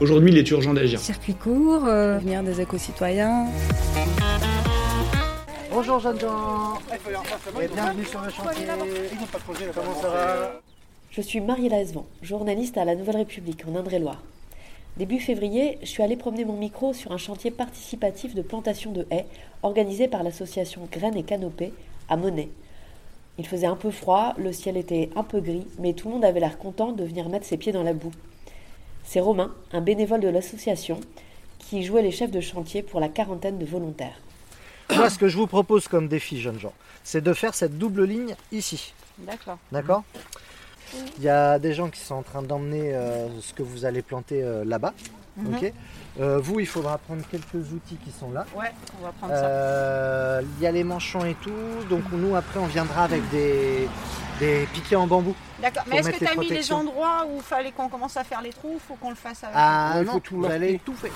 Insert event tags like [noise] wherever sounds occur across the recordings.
Aujourd'hui, il est urgent d'agir. Circuit court, euh, devenir des éco-citoyens. Bonjour jeunes gens et bienvenue sur le chantier. Comment ça va? Je suis Mariella Esvan, journaliste à La Nouvelle République en Indre-et-Loire. Début février, je suis allée promener mon micro sur un chantier participatif de plantation de haies organisé par l'association Graines et Canopées à Monet. Il faisait un peu froid, le ciel était un peu gris, mais tout le monde avait l'air content de venir mettre ses pieds dans la boue. C'est Romain, un bénévole de l'association, qui jouait les chefs de chantier pour la quarantaine de volontaires. Moi, ce que je vous propose comme défi, jeunes gens, c'est de faire cette double ligne ici. D'accord. D'accord Il y a des gens qui sont en train d'emmener euh, ce que vous allez planter euh, là-bas. Mhm. ok Euh, vous, il faudra prendre quelques outils qui sont là. Ouais, on va prendre ça. Euh, Il y a les manchons et tout. Donc nous, après, on viendra avec des, des piquets en bambou. D'accord, mais est-ce que tu as mis les endroits où il fallait qu'on commence à faire les trous ou faut qu'on le fasse avec Ah non, faut tout vous allez tout faire.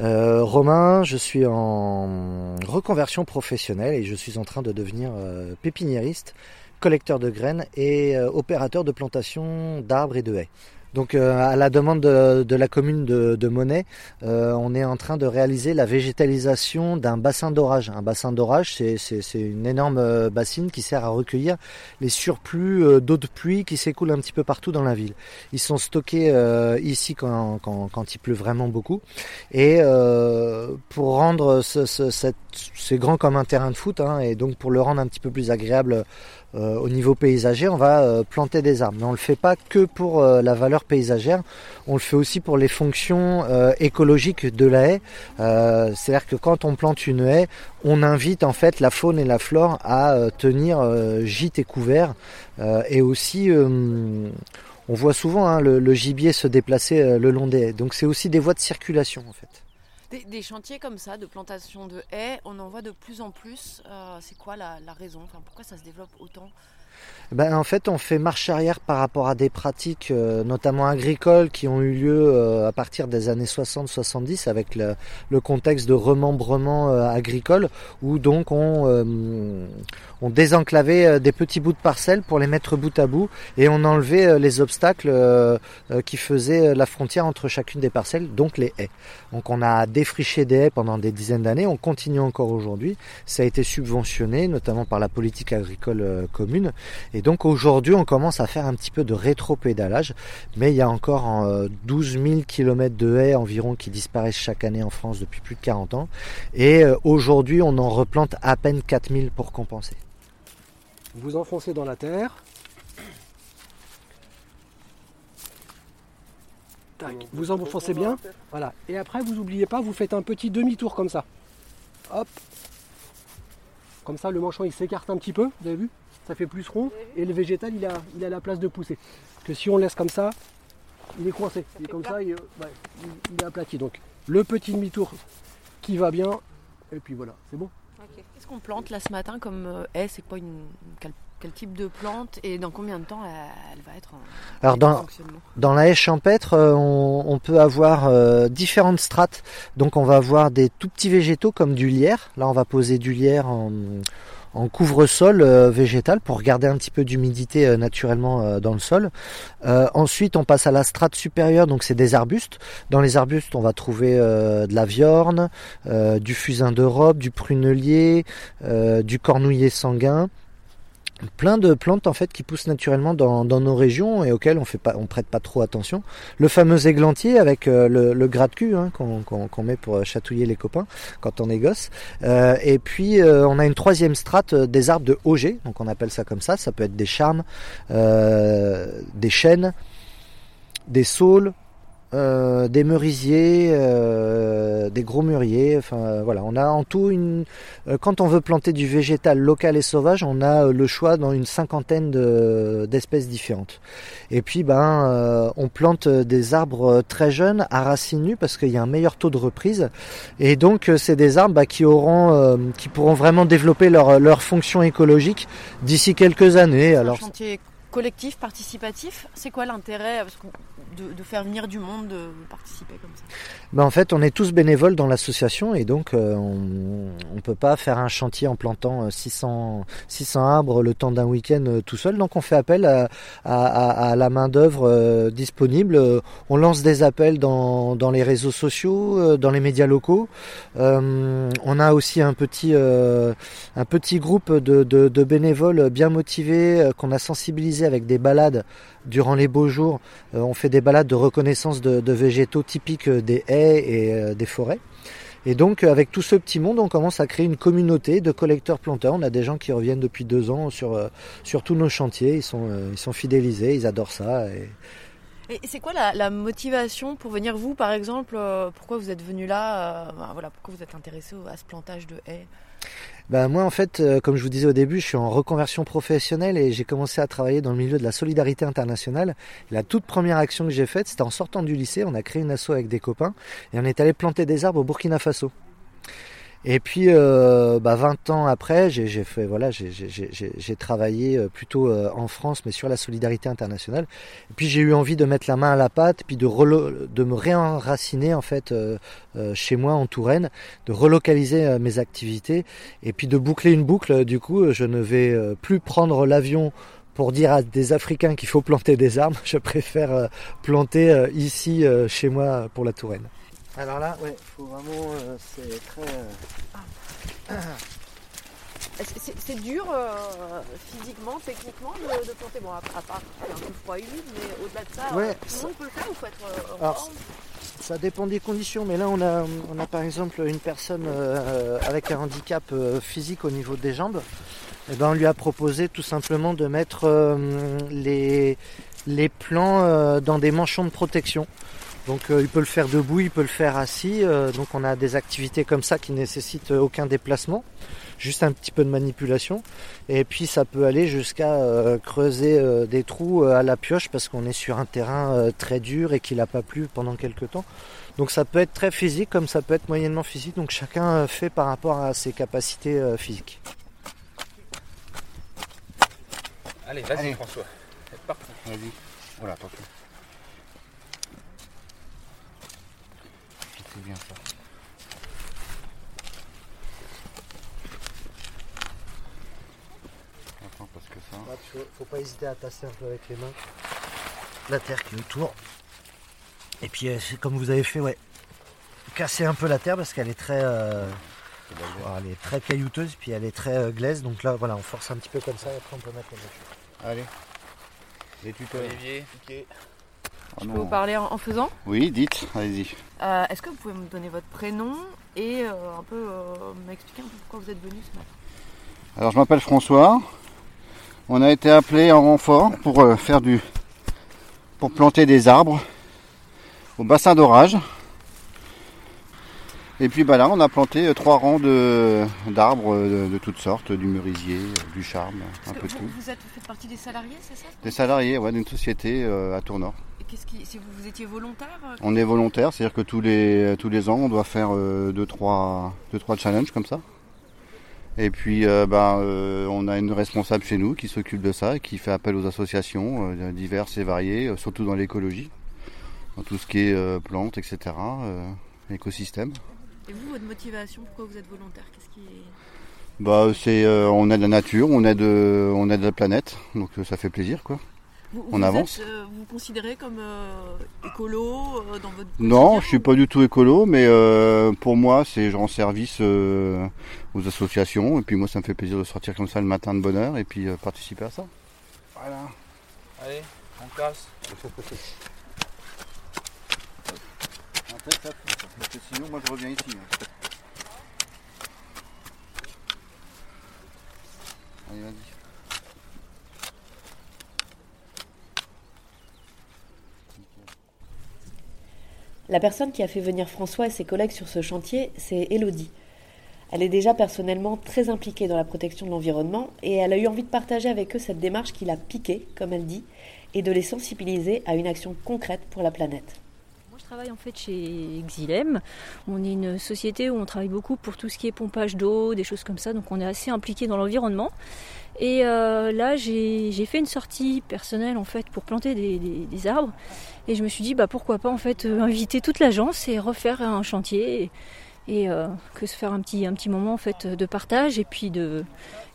Euh, Romain, je suis en reconversion professionnelle et je suis en train de devenir euh, pépiniériste, collecteur de graines et euh, opérateur de plantation d'arbres et de haies. Donc euh, à la demande de, la commune de, de Monet, euh, on est en train de réaliser la végétalisation d'un bassin d'orage. Un bassin d'orage, c'est- une énorme euh, bassine qui sert à recueillir les surplus euh, d'eau de pluie qui s'écoulent un petit peu partout dans la ville. Ils sont stockés euh, ici quand, quand, quand il pleut vraiment beaucoup. Et euh, pour rendre ce, ce- c'est grand comme un terrain de foot, hein, et donc pour le rendre un petit peu plus agréable au niveau paysager, on va planter des arbres. Mais on le fait pas que pour la valeur paysagère, on le fait aussi pour les fonctions euh, écologiques de la haie. Euh, C'est-à-dire que quand on plante une haie, on invite en fait la faune et la flore à euh, tenir gîte et couvert, et aussi on voit souvent hein, le, gibier se déplacer le long des haies. Donc c'est aussi des voies de circulation en fait. Des, chantiers comme ça, de plantation de haies, on en voit de plus en plus. C'est quoi la, la raison? Enfin, Pourquoi ça se développe autant? Ben, en fait, on fait marche arrière par rapport à des pratiques, euh, notamment agricoles, qui ont eu lieu euh, à partir des années 60-70 avec le, contexte de remembrement euh, agricole, où donc on, on désenclavait des petits bouts de parcelles pour les mettre bout à bout, et on enlevait les obstacles qui faisaient la frontière entre chacune des parcelles, donc les haies. Donc on a défriché des haies pendant des dizaines d'années, on continue encore aujourd'hui. Ça a été subventionné, notamment par la politique agricole commune. Et donc aujourd'hui, on commence à faire un petit peu de rétro-pédalage, mais il y a encore euh, 12 000 km de haies environ qui disparaissent chaque année en France depuis plus de 40 ans. Et euh, aujourd'hui, on en replante à peine 4 000 pour compenser. Vous enfoncez dans la terre. Tac. Vous enfoncez bien. Voilà. Et après, vous n'oubliez pas, vous faites un petit demi-tour comme ça. Hop. Comme ça, le manchon il s'écarte un petit peu. Vous avez vu? Ça fait plus rond. Et le végétal, il a, il a la place de pousser. Que si on laisse comme ça, il est coincé. Il est comme ça, il, ouais, il- il est aplati. Donc, le petit demi-tour qui va bien. Et puis voilà, c'est bon. Qu'est-ce qu'on plante là ce matin comme euh, haie? C'est quoi une, quel, quel type de plante? Et dans combien de temps elle, elle va être en, Alors dans, fonctionnement? Dans la haie champêtre, euh, on, on peut avoir euh, différentes strates. Donc on va avoir des tout petits végétaux comme du lierre. Là on va poser du lierre en, en couvre-sol euh, végétal pour garder un petit peu d'humidité euh, naturellement euh, dans le sol. Ensuite on passe à la strate supérieure, donc c'est des arbustes. Dans les arbustes on va trouver de la viorne, du fusain d'Europe, du prunelier, du cornouiller sanguin plein de plantes en fait qui poussent naturellement dans, dans nos régions et auxquelles on fait pas on prête pas trop attention. Le fameux églantier avec euh, le, le gras de cul hein, qu'on met pour chatouiller les copains quand on est gosse. Euh, et puis euh, on a une troisième strate euh, des arbres de Auger donc on appelle ça comme ça. Ça peut être des charmes euh, des chênes des saules euh, des merisiers, euh, des gros mûriers. Enfin voilà, on a en tout une. euh, quand on veut planter du végétal local et sauvage, on a euh, le choix dans une cinquantaine de- d'espèces différentes. Et puis ben, euh, on plante des arbres très jeunes à racines nues parce qu'il y a un meilleur taux de reprise. Et donc euh, c'est des arbres bah, qui auront, euh, qui pourront vraiment développer leur leur fonction écologique d'ici quelques années. Un Alors chantier collectif, participatif, c'est quoi l'intérêt qu'on- de, faire venir du monde, de participer comme ça? Ben, en fait, on est tous bénévoles dans l'association et donc euh, on ne peut pas faire un chantier en plantant euh, 600, 600 arbres le temps d'un week-end euh, tout seul. Donc on fait appel à, la main-d'œuvre euh, disponible. Euh, On lance des appels dans, les réseaux sociaux, euh, dans les médias locaux. Euh, on a aussi un petit, euh, un petit groupe de, de- bénévoles bien motivés euh, qu'on a sensibilisés avec des balades durant les beaux jours. Euh, on fait des balades de reconnaissance de, végétaux typiques euh, des haies et euh, des forêts. Et donc, avec tout ce petit monde, on commence à créer une communauté de collecteurs-planteurs. On a des gens qui reviennent depuis deux ans sur, sur tous nos chantiers. Ils sont, ils sont fidélisés, ils adorent ça. Et... C'est quoi la, motivation pour venir vous, par exemple Pourquoi vous êtes venu là ben, voilà, Pourquoi vous êtes intéressé à ce plantage de haies? Ben, moi, en fait, euh, comme je vous disais au début, je suis en reconversion professionnelle et j'ai commencé à travailler dans le milieu de la solidarité internationale. La toute première action que j'ai faite, c'était en sortant du lycée. On a créé une asso avec des copains et on est allé planter des arbres au Burkina Faso. Et puis, euh, bah, 20 ans après, j'ai fait, voilà, j'ai- travaillé euh, plutôt euh, en France, mais sur la solidarité internationale. Et puis, j'ai eu envie de mettre la main à la pâte, puis de, relo- de me réenraciner en fait euh, euh, chez moi en Touraine, de relocaliser mes activités, et puis de boucler une boucle. Du coup, je ne vais plus prendre l'avion pour dire à des Africains qu'il faut planter des arbres. [laughs] Je préfère planter ici, chez moi, pour la Touraine. Alors là, ouais, faut vraiment, euh, c'est très. euh, que C'est dur euh, physiquement, techniquement de, de planter? Bon, à, à part un peu froid et humide, mais au-delà de ça, Ouais, tout le monde peut le faire ou faut être Alors, Ça dépend des conditions, mais là on a, on a par exemple une personne avec un handicap physique au niveau des jambes. Et ben on lui a proposé tout simplement de mettre les, les plants dans des manchons de protection. Donc euh, il peut le faire debout, il peut le faire assis. euh, donc on a des activités comme ça qui nécessitent aucun déplacement, juste un petit peu de manipulation. Et puis ça peut aller jusqu'à euh, creuser euh, des trous euh, à la pioche parce qu'on est sur un terrain euh, très dur et qu'il n'a pas plu pendant quelques temps. Donc ça peut être très physique comme ça peut être moyennement physique. Donc chacun euh, fait par rapport à ses capacités euh, physiques. Allez, vas-y. François. C'est parti. Vas-y. Voilà, attention. C'est bien ça. Attends, parce que ça. Là, faut, faut pas hésiter à tasser un peu avec les mains la terre qui est autour. Et puis euh, c'est comme vous avez fait, ouais, casser un peu la terre parce qu'elle est très, euh, elle est très caillouteuse puis elle est très euh, glaise. Donc là, voilà, on force un petit peu comme ça et après on peut mettre les mesures. Allez. Les tuteurs. Olivier, piqué. Oh Je non. peux vous parler en, en faisant Oui, dites, allez-y. Euh, Est-ce que vous pouvez me donner votre prénom et euh, un peu euh, m'expliquer un peu pourquoi vous êtes venu ce matin? Alors je m'appelle François. On a été appelé en renfort pour euh, faire du pour planter des arbres au bassin d'orage. Et puis bah là on a planté euh, trois rangs d'arbres de, de toutes sortes, du merisier, du charme, un peu vous, tout. vous êtes, vous faites partie des salariés, c'est ça? Des salariés ouais, d'une société à Tournord. Et qu'est-ce qui, si vous, vous étiez volontaire euh, On est volontaire, c'est-à-dire que tous les, tous les ans, on doit faire 2-3 deux, trois, deux, trois challenges comme ça. Et puis, euh, ben, euh, on a une responsable chez nous qui s'occupe de ça et qui fait appel aux associations euh, diverses et variées, euh, surtout dans l'écologie, dans tout ce qui est euh, plantes, etc., euh, écosystème. Et vous, votre motivation, pourquoi vous êtes volontaire? Qu'est-ce qui est... Bah, c'est, euh, on aide la nature, on aide, euh, on aide la planète, donc euh, ça fait plaisir, quoi. Vous, on vous avance. êtes, euh, vous vous considérez comme euh, écolo euh, dans votre Non, je suis pas du tout écolo, mais euh, pour moi, c'est je rends service euh, aux associations, et puis moi, ça me fait plaisir de sortir comme ça le matin de bonne heure et puis euh, participer à ça. Voilà. Allez, on casse. Parce que sinon, moi, je reviens ici. hein. Allez, vas-y. La personne qui a fait venir François et ses collègues sur ce chantier, c'est Elodie. Elle est déjà personnellement très impliquée dans la protection de l'environnement et elle a eu envie de partager avec eux cette démarche qui l'a piqué, comme elle dit, et de les sensibiliser à une action concrète pour la planète. Travaille en fait chez Xylem. On est une société où on travaille beaucoup pour tout ce qui est pompage d'eau, des choses comme ça, donc on est assez impliqué dans l'environnement. Et euh, là, j'ai fait une sortie personnelle en fait pour planter des, arbres. Et je me suis dit, bah pourquoi pas en fait euh, inviter toute l'agence et refaire un chantier. Et, et euh, que se faire un petit, un petit moment en fait de partage et puis de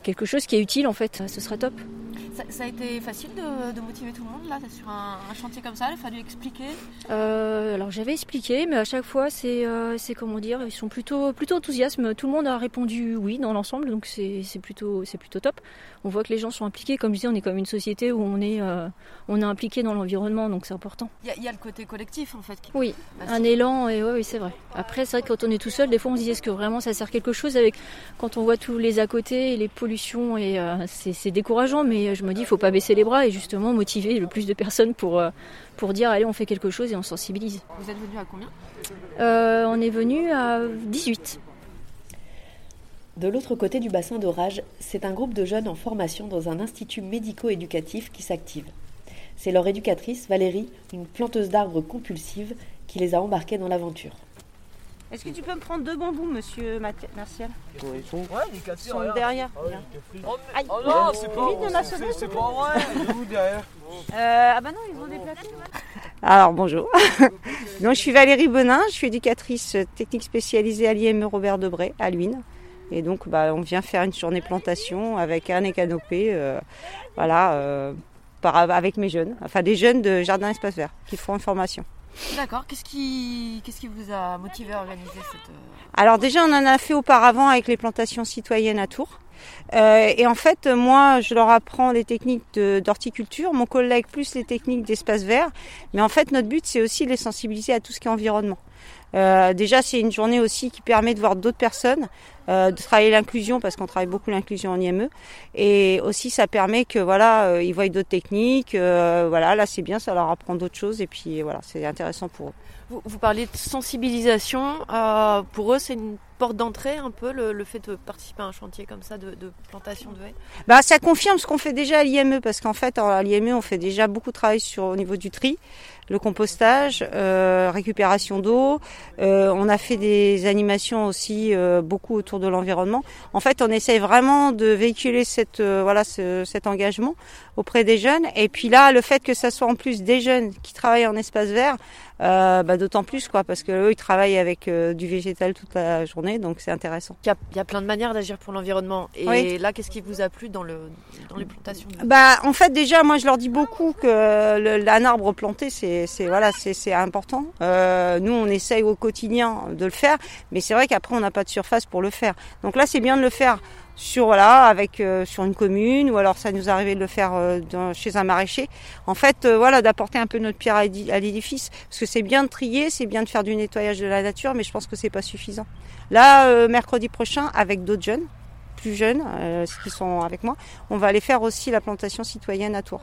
quelque chose qui est utile en fait, ce serait top. Ça, ça a été facile de, de, motiver tout le monde là sur un, un, chantier comme ça, il a fallu expliquer euh, Alors j'avais expliqué, mais à chaque fois c'est euh, comment dire, ils sont plutôt, plutôt enthousiastes. Tout le monde a répondu oui dans l'ensemble, donc c'est plutôt, plutôt top. On voit que les gens sont impliqués, comme je disais, on est comme une société où on est, euh, on est impliqué dans l'environnement, donc c'est important. Il y, y, a le côté collectif en fait. Qui... Oui, un élan, et ouais, oui c'est vrai. Après c'est vrai que quand on est tout seul, des fois on se dit est-ce que vraiment ça sert quelque chose avec quand on voit tous les à côté, les pollutions et euh, c'est décourageant, mais je me dis il faut pas baisser les bras et justement motiver le plus de personnes pour euh, pour dire allez on fait quelque chose et on sensibilise. Vous êtes venu à combien? Euh, On est venu à 18. De l'autre côté du bassin d'orage, c'est un groupe de jeunes en formation dans un institut médico-éducatif qui s'active. C'est leur éducatrice, Valérie, une planteuse d'arbres compulsive, qui les a embarqués dans l'aventure. Est-ce que tu peux me prendre deux bambous, monsieur Martial Ils sont, ouais, les quatre Ils sont derrière. Ah, oui, Aïe. Oh non, c'est pas, c'est pas vrai. Ils sont derrière euh, Ah bah non, ils ont déplacé. Alors bonjour. [laughs] Donc, je suis Valérie Bonin, je suis éducatrice technique spécialisée à l'IME Robert Debré à Luynes. Et donc bah, on vient faire une journée plantation avec un et canopé, euh, voilà, euh, par, avec mes jeunes, enfin des jeunes de Jardin Espace Vert qui font une formation. D'accord. Qu'est-ce qui, vous a motivé à organiser cette... Alors déjà, on en a fait auparavant avec les plantations citoyennes à Tours. Euh, et en fait, moi, je leur apprends les techniques d'horticulture, mon collègue plus les techniques d'espace vert. Mais en fait, notre but, c'est aussi de les sensibiliser à tout ce qui est environnement. Euh, déjà, c'est une journée aussi qui permet de voir d'autres personnes, euh, de travailler l'inclusion parce qu'on travaille beaucoup l'inclusion en IME, et aussi ça permet que voilà, euh, ils voient d'autres techniques. euh, voilà, là c'est bien, ça leur apprend d'autres choses, et puis voilà, c'est intéressant pour eux. Vous, vous parlez de sensibilisation. euh, pour eux, c'est une porte d'entrée un peu le, le fait de participer à un chantier comme ça de, de plantation de haies? Bah, ça confirme ce qu'on fait déjà à l'IME parce qu'en fait à l'IME on fait déjà beaucoup de travail sur au niveau du tri, le compostage, euh, récupération d'eau. Euh, on a fait des animations aussi euh, beaucoup autour de l'environnement. En fait, on essaye vraiment de véhiculer cette euh, voilà ce, cet engagement auprès des jeunes. Et puis là, le fait que ça soit en plus des jeunes qui travaillent en espace vert, euh, bah, d'autant plus quoi, parce que eux ils travaillent avec euh, du végétal toute la journée, donc c'est intéressant. Il y, a, il y a plein de manières d'agir pour l'environnement. Et Oui. là, qu'est-ce qui vous a plu dans, le, dans les plantations Bah, en fait, déjà, moi, je leur dis beaucoup que le, un arbre planté, c'est, voilà, c'est, c'est important. Euh, nous, on essaye au quotidien de le faire, mais c'est vrai qu'après, on n'a pas de surface pour le faire. Donc là, c'est bien de le faire sur voilà, avec euh, sur une commune, ou alors ça nous arrivait de le faire euh, dans- chez un maraîcher. En fait, euh, voilà, d'apporter un peu notre pierre à l'édi- à l'édifice, parce que c'est bien de trier, c'est bien de faire du nettoyage de la nature, mais je pense que c'est pas suffisant. Là, euh, mercredi prochain, avec d'autres jeunes, plus jeunes, euh, qui sont avec moi, on va aller faire aussi la plantation citoyenne à Tours.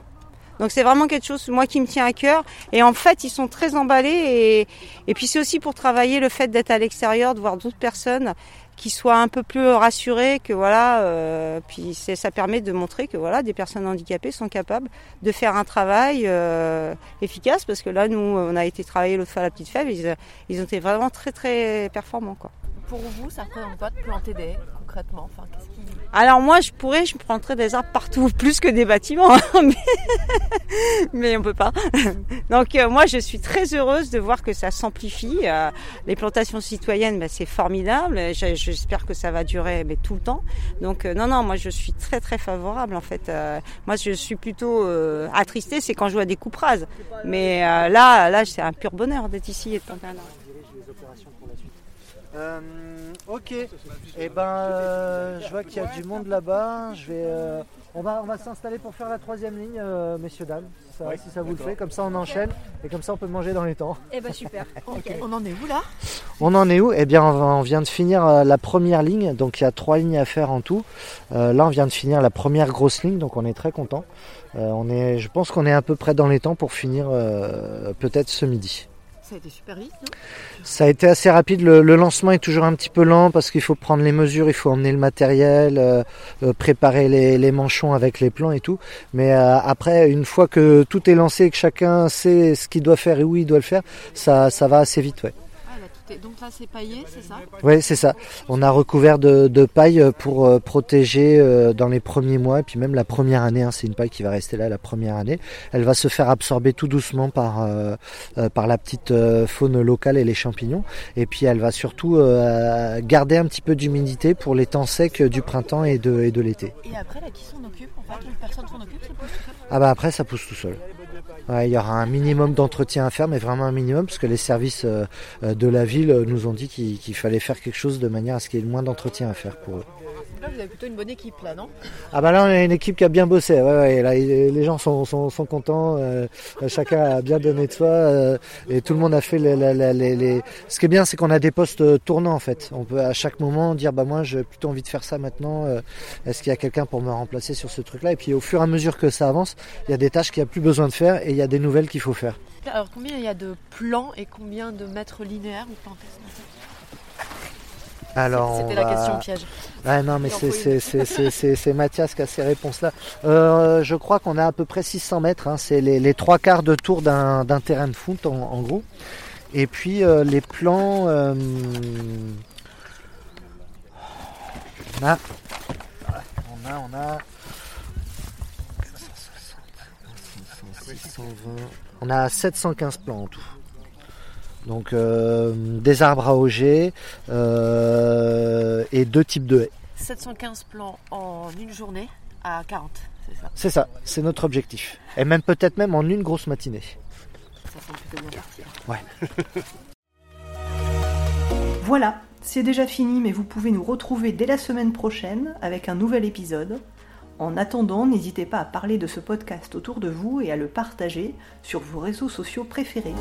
Donc c'est vraiment quelque chose, moi, qui me tient à cœur. Et en fait, ils sont très emballés. Et, et puis c'est aussi pour travailler le fait d'être à l'extérieur, de voir d'autres personnes qui soient un peu plus rassurées, que voilà. euh, puis ça permet de montrer que voilà, des personnes handicapées sont capables de faire un travail euh, efficace. Parce que là, nous, on a été travailler l'autre fois à la Petite Fève. Ils, ils ont été vraiment très très performants, quoi. Pour vous, ça représente quoi de planter des concrètement enfin. Alors moi, je pourrais, je planterais des arbres partout, [laughs] plus que des bâtiments, [laughs] mais, mais on peut pas. [laughs] Donc euh, moi, je suis très heureuse de voir que ça s'amplifie. Euh, les plantations citoyennes, ben, c'est formidable. Je- J'espère que ça va durer mais tout le temps. Donc euh, non, non, moi je suis très très favorable en fait. Euh, moi, je suis plutôt euh, attristée, c'est quand je vois des coupes rases. Mais là, là, c'est un pur bonheur d'être ici et de planter un arbre. Euh, ok. Et ben, euh, je vois qu'il y a du monde là-bas. Je vais, euh, on va, on va s'installer pour faire la troisième ligne, euh, messieurs dames, si ça, Oui, si ça vous le fait. Comme ça, on enchaîne et comme ça, on peut manger dans les temps. Eh ben super. [laughs] On en est où là? On en est où? Eh bien, on vient de finir la première ligne. Donc, il y a trois lignes à faire en tout. Euh, là, on vient de finir la première grosse ligne, donc on est très content. Euh, on est, je pense qu'on est à peu près dans les temps pour finir euh, peut-être ce midi. Ça a été super vite, Ça a été assez rapide. Le, lancement est toujours un petit peu lent parce qu'il faut prendre les mesures, il faut emmener le matériel, euh, euh, préparer les, manchons avec les plans et tout. Mais euh, après, une fois que tout est lancé et que chacun sait ce qu'il doit faire et où il doit le faire, ça, va assez vite. Donc là c'est paillé, c'est ça Oui, c'est ça. On a recouvert de, de paille pour euh, protéger euh, dans les premiers mois et puis même la première année. Hein, c'est une paille qui va rester là la première année. Elle va se faire absorber tout doucement par euh, par la petite faune locale et les champignons. Et puis elle va surtout garder un petit peu d'humidité pour les temps secs du printemps et de et de l'été. Et après là, qui s'en occupe en fait? Personne s'en occupe, ça pousse tout seul Ah bah après ça pousse tout seul. Ouais, il y aura un minimum d'entretien à faire, mais vraiment un minimum, parce que les services euh, de la ville nous ont dit qu'il qu fallait faire quelque chose de manière à ce qu'il y ait moins d'entretien à faire pour eux. Là, vous avez plutôt une bonne équipe, là, non? Ah bah là, on a une équipe qui a bien bossé. Ouais, ouais, là, les gens sont, sont, sont contents. Euh, chacun a bien donné de soi euh, et tout le monde a fait les. les, les, les... Ce qui est bien, c'est qu'on a des postes tournants en fait. On peut à chaque moment dire bah moi, j'ai plutôt envie de faire ça maintenant. Euh, Est-ce qu'il y a quelqu'un pour me remplacer sur ce truc-là? Et puis au fur et à mesure que ça avance, il y a des tâches qu'il n'y a plus besoin de faire et il y a des nouvelles qu'il faut faire. Alors combien il y a de plans et combien de mètres linéaires plantez alors, C'était la question piège. Ah non, mais c'est Mathias qui a ces réponses-là. Euh, je crois qu'on a à peu près 600 mètres. Hein. C'est les, les, trois quarts de tour d'un terrain de foot, en, en, gros. Et puis, euh, les plans... Euh, on a... On a... On a... 620, on a 715 plans en tout. Donc euh, des arbres à auger euh, et deux types de haies. 715 plants en une journée à 40, c'est ça? C'est ça, c'est notre objectif. Et même peut-être même en une grosse matinée. Ça semble plutôt bien parti. Ouais. [laughs] voilà, c'est déjà fini, mais vous pouvez nous retrouver dès la semaine prochaine avec un nouvel épisode. En attendant, n'hésitez pas à parler de ce podcast autour de vous et à le partager sur vos réseaux sociaux préférés.